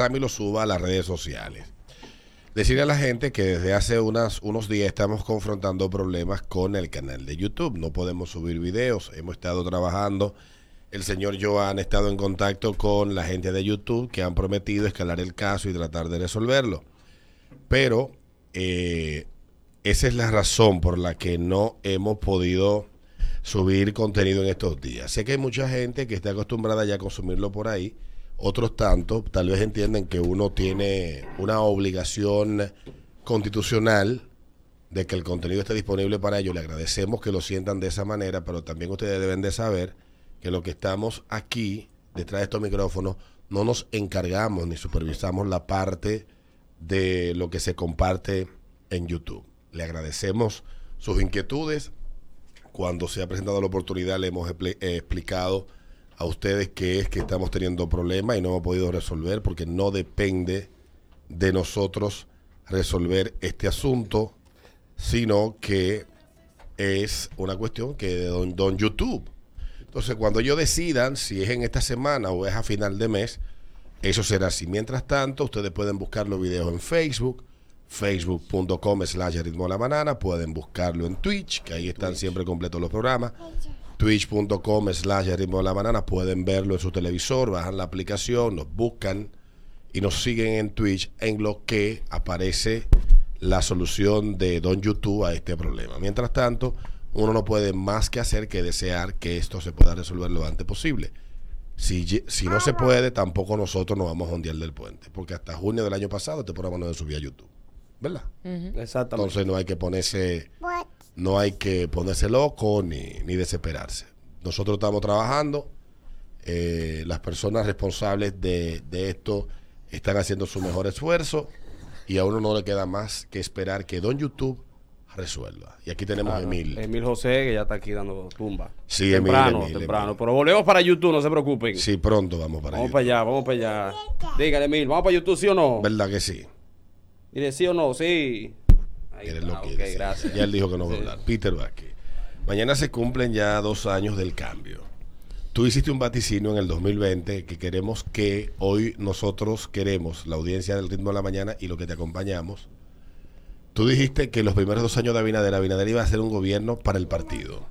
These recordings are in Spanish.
Sammy lo suba a las redes sociales. Decirle a la gente que desde hace unos días estamos confrontando problemas con el canal de YouTube. No podemos subir videos. Hemos estado trabajando. El señor Joan ha estado en contacto con la gente de YouTube que han prometido escalar el caso y tratar de resolverlo. Pero eh, esa es la razón por la que no hemos podido subir contenido en estos días. Sé que hay mucha gente que está acostumbrada ya a consumirlo por ahí otros tanto tal vez entienden que uno tiene una obligación constitucional de que el contenido esté disponible para ellos. Le agradecemos que lo sientan de esa manera, pero también ustedes deben de saber que lo que estamos aquí, detrás de estos micrófonos, no nos encargamos ni supervisamos la parte de lo que se comparte en YouTube. Le agradecemos sus inquietudes. Cuando se ha presentado la oportunidad le hemos explicado a ustedes que es que estamos teniendo problemas y no hemos podido resolver porque no depende de nosotros resolver este asunto, sino que es una cuestión que de don, don YouTube. Entonces, cuando ellos decidan si es en esta semana o es a final de mes, eso será así. Mientras tanto, ustedes pueden buscar los videos en Facebook, facebook.com slash ritmo la banana, pueden buscarlo en Twitch, que ahí están siempre completos los programas twitch.com slash ritmo de la banana. Pueden verlo en su televisor, bajan la aplicación, nos buscan y nos siguen en Twitch en lo que aparece la solución de Don YouTube a este problema. Mientras tanto, uno no puede más que hacer que desear que esto se pueda resolver lo antes posible. Si, si no se puede, tampoco nosotros nos vamos a ondear del puente, porque hasta junio del año pasado este programa no se subía a YouTube. ¿Verdad? Exactamente. Entonces no hay que ponerse no hay que ponerse loco ni, ni desesperarse. Nosotros estamos trabajando, eh, las personas responsables de, esto están haciendo su mejor esfuerzo y a uno no le queda más que esperar que Don YouTube resuelva. Y aquí tenemos a Emil. Emil José, que ya está aquí dando tumba. Sí, temprano, Emil, temprano. Pero volvemos para YouTube, no se preocupen. Sí, pronto vamos para vamos Vamos para allá, vamos para allá. Dígale, Emil, ¿vamos para YouTube, sí o no? ¿Verdad que sí? Dile sí o no, sí. Ya él dijo que no va a hablar. Peter Vázquez. Mañana se cumplen ya dos años del cambio. Tú hiciste un vaticinio en el 2020 que queremos que hoy nosotros queremos, la audiencia del ritmo de la mañana y lo que te acompañamos. Tú dijiste que los primeros dos años de Abinader, Abinader iba a ser un gobierno para el partido.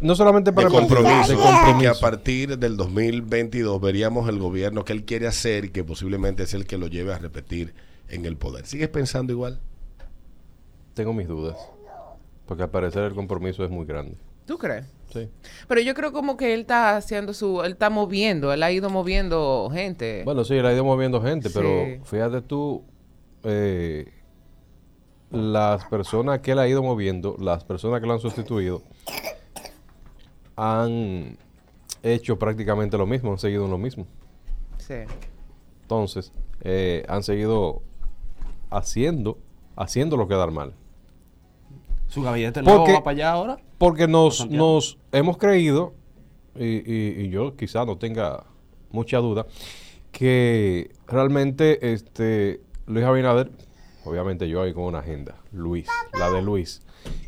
no, solamente para el compromiso, que a partir del 2022 veríamos el gobierno que él quiere hacer y que posiblemente es el que lo lleve a repetir en el poder. ¿Sigues pensando igual? Tengo mis dudas. Porque al parecer el compromiso es muy grande. ¿Tú crees? Sí. Pero yo creo como que él está haciendo su... Él está moviendo, él ha ido moviendo gente. Bueno, sí, él ha ido moviendo gente, pero fíjate tú, eh, las personas que él ha ido moviendo, las personas que lo han sustituido, han hecho prácticamente lo mismo, han seguido lo mismo. Sí. Entonces, eh, han seguido haciendo, haciéndolo quedar mal. ¿Su gabinete no va para allá ahora? Porque nos, nos hemos creído, y, yo quizá no tenga mucha duda, que realmente este Luis Abinader, obviamente yo ahí con una agenda, Luis, la de Luis,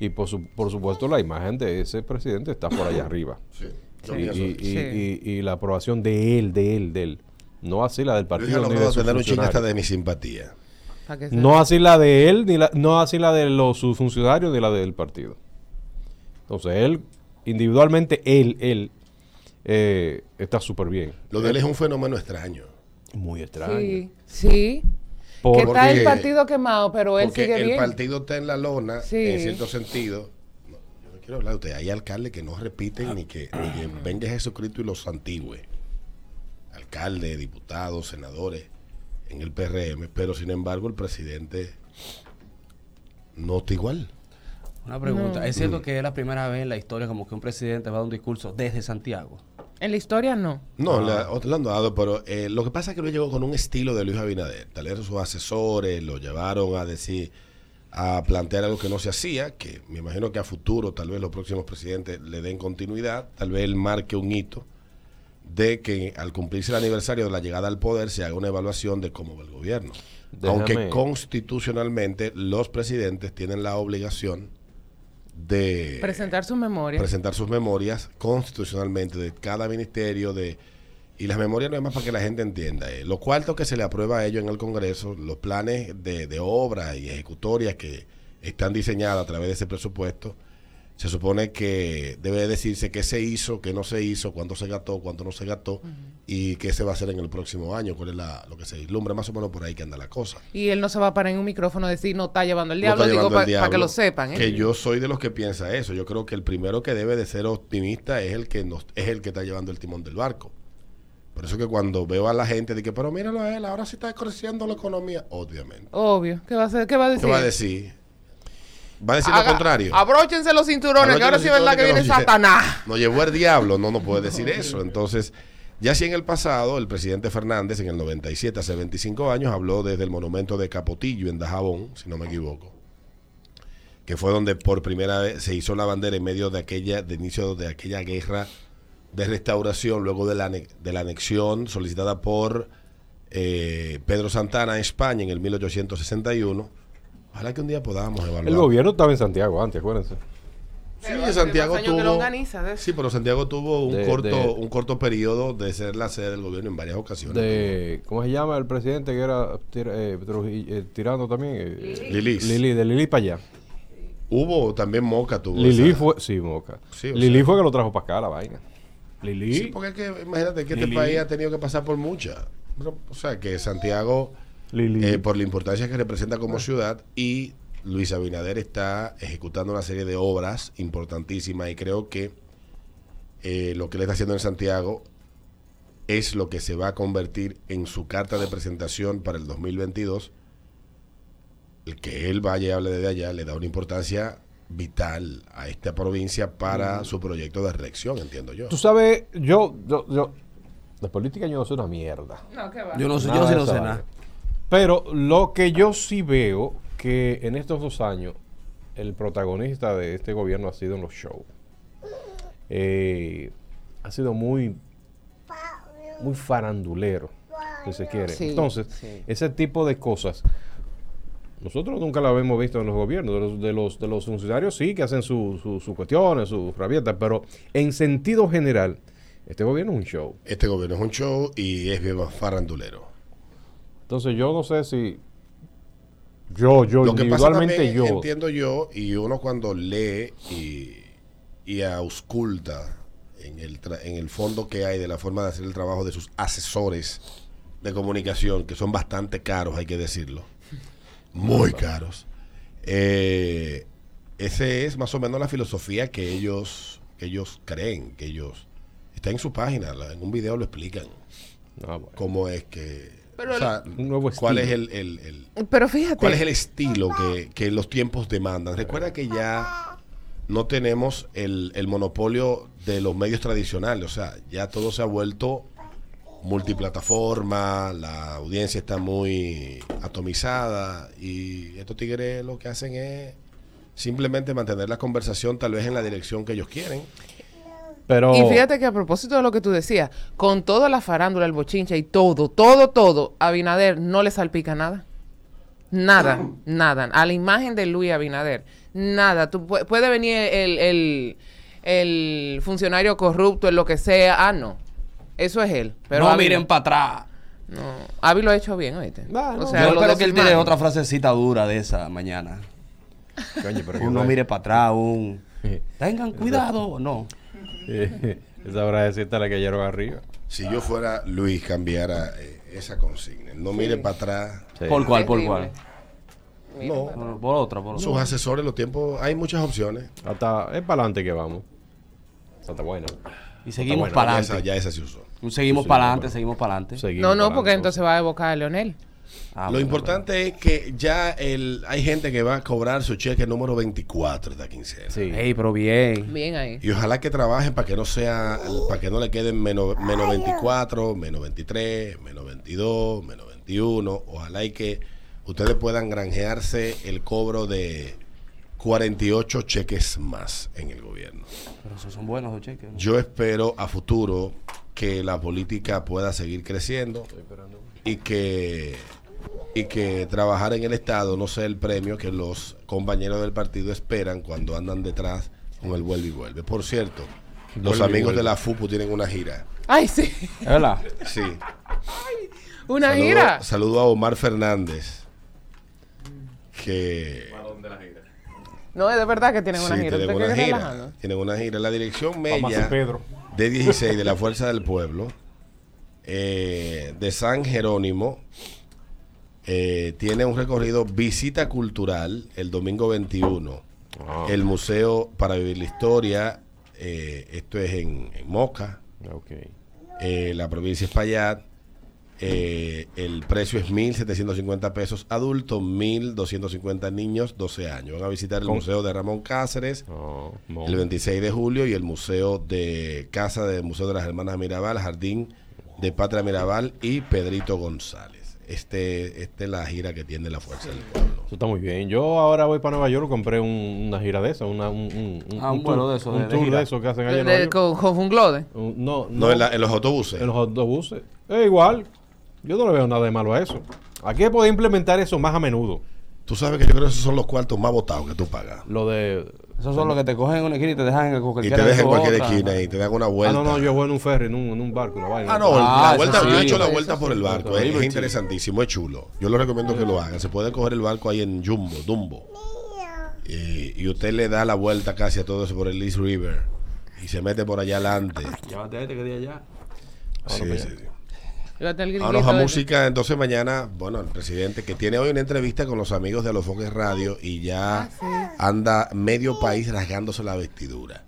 y por, por supuesto la imagen de ese presidente está por allá arriba. y, la aprobación de él, de él, de él. No así la del partido. Ni de tener un hasta de mi simpatía. No así la de él, ni la, no así la de los sus funcionarios, ni la del partido. Entonces, él, individualmente, él, él, eh, está súper bien. Lo de él es un fenómeno extraño. Muy extraño. Sí, sí. que está el partido quemado, pero él sigue bien. el partido está en la lona, en cierto sentido. yo no quiero hablar de usted. Hay alcaldes que no repiten ni que, ni que venga Jesucristo y los santigüe. Alcaldes, diputados, senadores en el PRM, pero sin embargo el presidente no está igual. Una pregunta, ¿es cierto mm. que es la primera vez en la historia como que un presidente va a dar un discurso desde Santiago? En la historia no. No, la, lo han dado, pero eh, lo que pasa es que lo llegó con un estilo de Luis Abinader. Tal vez sus asesores lo llevaron a decir, a plantear algo que no se hacía, que me imagino que a futuro tal vez los próximos presidentes le den continuidad, tal vez él marque un hito de que al cumplirse el aniversario de la llegada al poder se haga una evaluación de cómo va el gobierno. Aunque constitucionalmente los presidentes tienen la obligación de presentar sus memorias. Presentar sus memorias constitucionalmente de cada ministerio, de Y las memorias no es más para que la gente entienda. eh. Los cuartos que se le aprueba a ellos en el Congreso, los planes de, de obras y ejecutorias que están diseñadas a través de ese presupuesto, se supone que debe decirse qué se hizo, qué no se hizo, cuánto se gastó, cuánto no se gastó y qué se va a hacer en el próximo año, cuál es la, lo que se vislumbra, más o menos por ahí que anda la cosa. Y él no se va a parar en un micrófono a decir, no está llevando el diablo, digo, para que lo sepan. ¿eh? Que yo soy de los que piensa eso. Yo creo que el primero que debe de ser optimista es el que nos, es el que está llevando el timón del barco. Por eso que cuando veo a la gente de que, pero míralo a él, ahora sí está creciendo la economía, obviamente. Obvio. ¿Qué va a, hacer? ¿Qué va a decir? ¿Qué va a decir? ¿Va a decir Haga- lo contrario? Abróchense los cinturones, que ahora sí es verdad que viene nos Satanás. Nos llevó el diablo, no, no puede decir eso. Entonces, ya si en el pasado, el presidente Fernández, en el 97, hace 25 años, habló desde el monumento de Capotillo en Dajabón, si no me equivoco, que fue donde por primera vez se hizo la bandera en medio de aquella, de inicio de aquella guerra de restauración, luego de la, de la anexión solicitada por eh, Pedro Santana a España en el 1861. Ojalá que un día podamos evaluar. El gobierno estaba en Santiago antes, acuérdense. Sí, Pero Santiago tuvo. organiza. Sí, pero Santiago tuvo un De- corto, de- un corto periodo de ser la sede del gobierno en varias ocasiones. De, ¿Cómo se llama el presidente que era tir- eh, eh, tirando también? Eh, Lilis. Lili, de Lili para allá. Hubo también Moca tuvo. Lili esa- fue, sí, Moca. Sí, Lili sea- fue que lo trajo para acá la vaina. Lili. Sí, porque es que imagínate que este país ha tenido que pasar por muchas. O sea, que Santiago. Eh, por la importancia que representa como ciudad, y Luis Abinader está ejecutando una serie de obras importantísimas y creo que eh, lo que le está haciendo en Santiago es lo que se va a convertir en su carta de presentación para el 2022. El que él vaya y hable desde allá le da una importancia vital a esta provincia para su proyecto de reelección, entiendo yo. Tú sabes, yo, yo, yo, de política yo no sé una mierda. No, ¿qué va? Yo no sé, yo no sé, nada. Pero lo que yo sí veo que en estos dos años el protagonista de este gobierno ha sido en los shows. Eh, ha sido muy, muy farandulero, si se quiere. Sí, Entonces, sí. ese tipo de cosas, nosotros nunca lo habíamos visto en los gobiernos. De los, de los, de los funcionarios sí que hacen sus su, sus cuestiones, sus rabietas, pero en sentido general, este gobierno es un show. Este gobierno es un show y es bien farandulero. Entonces yo no sé si yo, yo Lo que pasa individualmente yo, entiendo yo, y uno cuando lee y, y ausculta en el, tra- en el fondo que hay de la forma de hacer el trabajo de sus asesores de comunicación, que son bastante caros, hay que decirlo, muy caros. Eh, ese es más o menos la filosofía que ellos, que ellos creen, que ellos... Está en su página, en un video lo explican Ah, bueno. cómo es que... Pero o el- sea, Un nuevo ¿Cuál es el- el- el, Pero fíjate. ¿Cuál es el estilo que, que los tiempos demandan? Recuerda que ya no tenemos el, el monopolio de los medios tradicionales, o sea, ya todo se ha vuelto multiplataforma, la audiencia está muy atomizada y estos tigres lo que hacen es simplemente mantener la conversación tal vez en la dirección que ellos quieren. Pero Y fíjate que a propósito de lo que tú decías, con toda la farándula, el bochinche y todo, todo, todo, a Abinader no le salpica nada. Nada, nada. A la imagen de Luis Abinader, nada. Tú pu- puede venir el, el, el funcionario corrupto, en lo que sea. Ah, no. Eso es él. Pero no miren para atrás. No, Avi lo ha hecho bien, oíste. No. O sea, Yo lo espero que él tire imagen. otra frasecita dura de esa mañana. Coño, pero que Uno no- mire para atrás, un... Tengan cuidado, no. Esa hora de decirte la que cayeron arriba. Si yo fuera Luis, cambiara eh, esa consigna. No mire para atrás. Sí. ¿Por cuál, por cuál? No, Por, por otra, por otra. sus asesores, los tiempos, hay muchas opciones. Hasta es para adelante que vamos. Esa está buena. Y seguimos bueno, para esa, adelante. ya esa se usó. Seguimos Sí, para adelante, bueno. seguimos para adelante. No, no, porque entonces va a evocar a Leonel. Ah, Lo bueno, importante es que ya el, hay gente que va a cobrar su cheque número 24 esta quincena. Sí. bueno. Ey, pero bien. Bien ahí. Y ojalá que trabajen para que no sea, para que no le queden menos, menos 24, menos 23, menos 22, menos 21. Ojalá y que ustedes puedan granjearse el cobro de 48 cheques más en el gobierno. Pero esos son buenos los cheques. ¿no? Yo espero a futuro que la política pueda seguir creciendo y que y que trabajar en el Estado no sea el premio que los compañeros del partido esperan cuando andan detrás con el vuelve y vuelve. Por cierto, Los Vuelve amigos de la FUPU tienen una gira. Ay, sí. ¿Es verdad? Sí. Una Saludo- gira. Saludo a Omar Fernández. Que No, es de verdad que tienen una sí, gira. tienen ¿Usted una gira. Tienen una gira. La dirección Vamos a Mella San Pedro. de 16 de la Fuerza del Pueblo eh, de San Jerónimo eh, tiene un recorrido visita cultural el domingo 21. Ah, El Museo para Vivir la Historia, eh, esto es en, en Moca, eh, la provincia es Payat. eh, el precio es 1.750 pesos adultos, 1.250 niños, 12 años. Van a visitar el Museo de Ramón Cáceres no. el 26 de julio y el Museo de Casa del Museo de las Hermanas Mirabal, Jardín de Patria Mirabal y Pedrito González. Este, esta es la gira que tiene la Fuerza del Pueblo. Eso está muy bien. Yo ahora voy para Nueva York, compré un- una gira de esa, una, un, un, Ah, un tour- vuelo de eso, Un de- de tour de eso que hacen allá en De- Nueva York. con, con. Un- No, No, en, la- en los autobuses. en los autobuses. Es igual. Yo no le veo nada de malo a eso. Aquí puede implementar eso más a menudo. Tú sabes que yo creo que esos son los cuartos más votados que tú pagas. Lo de... Esos son los que te cogen en una esquina y te dejan en Y cualquier te dejan en cualquier esquina y te dan una Ah, vuelta. no, no, yo voy en un ferry, en un, en un barco, una vaina. Ah, no, Ah, la vuelta, eso yo he hecho la vuelta por el barco. Eso, Es, interesantísimo, es chulo. Yo lo recomiendo que lo hagan. Se puede coger el barco ahí en Jumbo, Dumbo. Y, y usted le da la vuelta casi a todo eso por el East River. Y se mete por allá adelante. Llévate a este que día allá. Sí, sí, allá. sí. Vámonos a música. Entonces mañana, bueno, el presidente que tiene hoy una entrevista con los amigos de Los Foques Radio y ya anda medio país rasgándose la vestidura.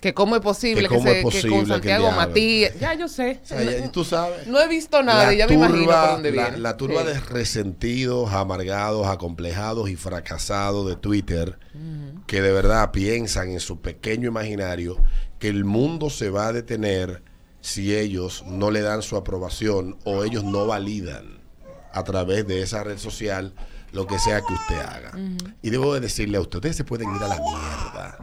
Que cómo es posible Que que, cómo se, es que posible con que Santiago diablo. Matías. Ya yo sé. O sea, ya- tú sabes. No he visto nada ya me imagino por dónde la- viene. La turba Sí. de resentidos, amargados, acomplejados y fracasados de Twitter que de verdad piensan en su pequeño imaginario que el mundo se va a detener si ellos no le dan su aprobación o ellos no validan a través de esa red social lo que sea que usted haga. Y debo de decirle a usted, ustedes se pueden ir a la mierda.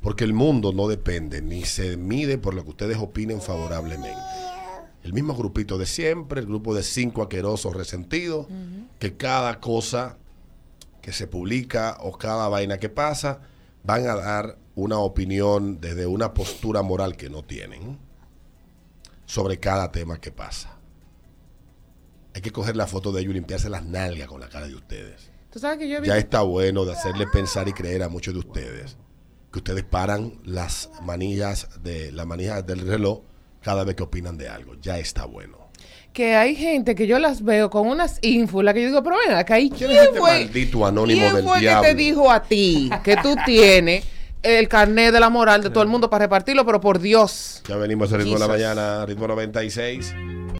Porque el mundo no depende ni se mide por lo que ustedes opinen favorablemente. El mismo grupito de siempre, el grupo de cinco aquerosos resentidos, que cada cosa que se publica o cada vaina que pasa van a dar una opinión desde una postura moral que no tienen sobre cada tema que pasa. Hay que coger la foto de ellos y limpiarse las nalgas con la cara de ustedes. Tú sabes que yo he visto. Ya está bueno de hacerle pensar y creer a muchos de ustedes que ustedes paran las manillas de las manillas del reloj cada vez que opinan de algo. Ya está bueno. Que hay gente que yo las veo con unas ínfulas que yo digo, pero ven acá, ¿y ¿Quién quién, es este fue? maldito anónimo ¿Quién del fue diablo? que te dijo a ti que tú tienes el carnet de la moral de todo el mundo para repartirlo? Pero por Dios. Ya venimos al ritmo de la mañana, ritmo 96.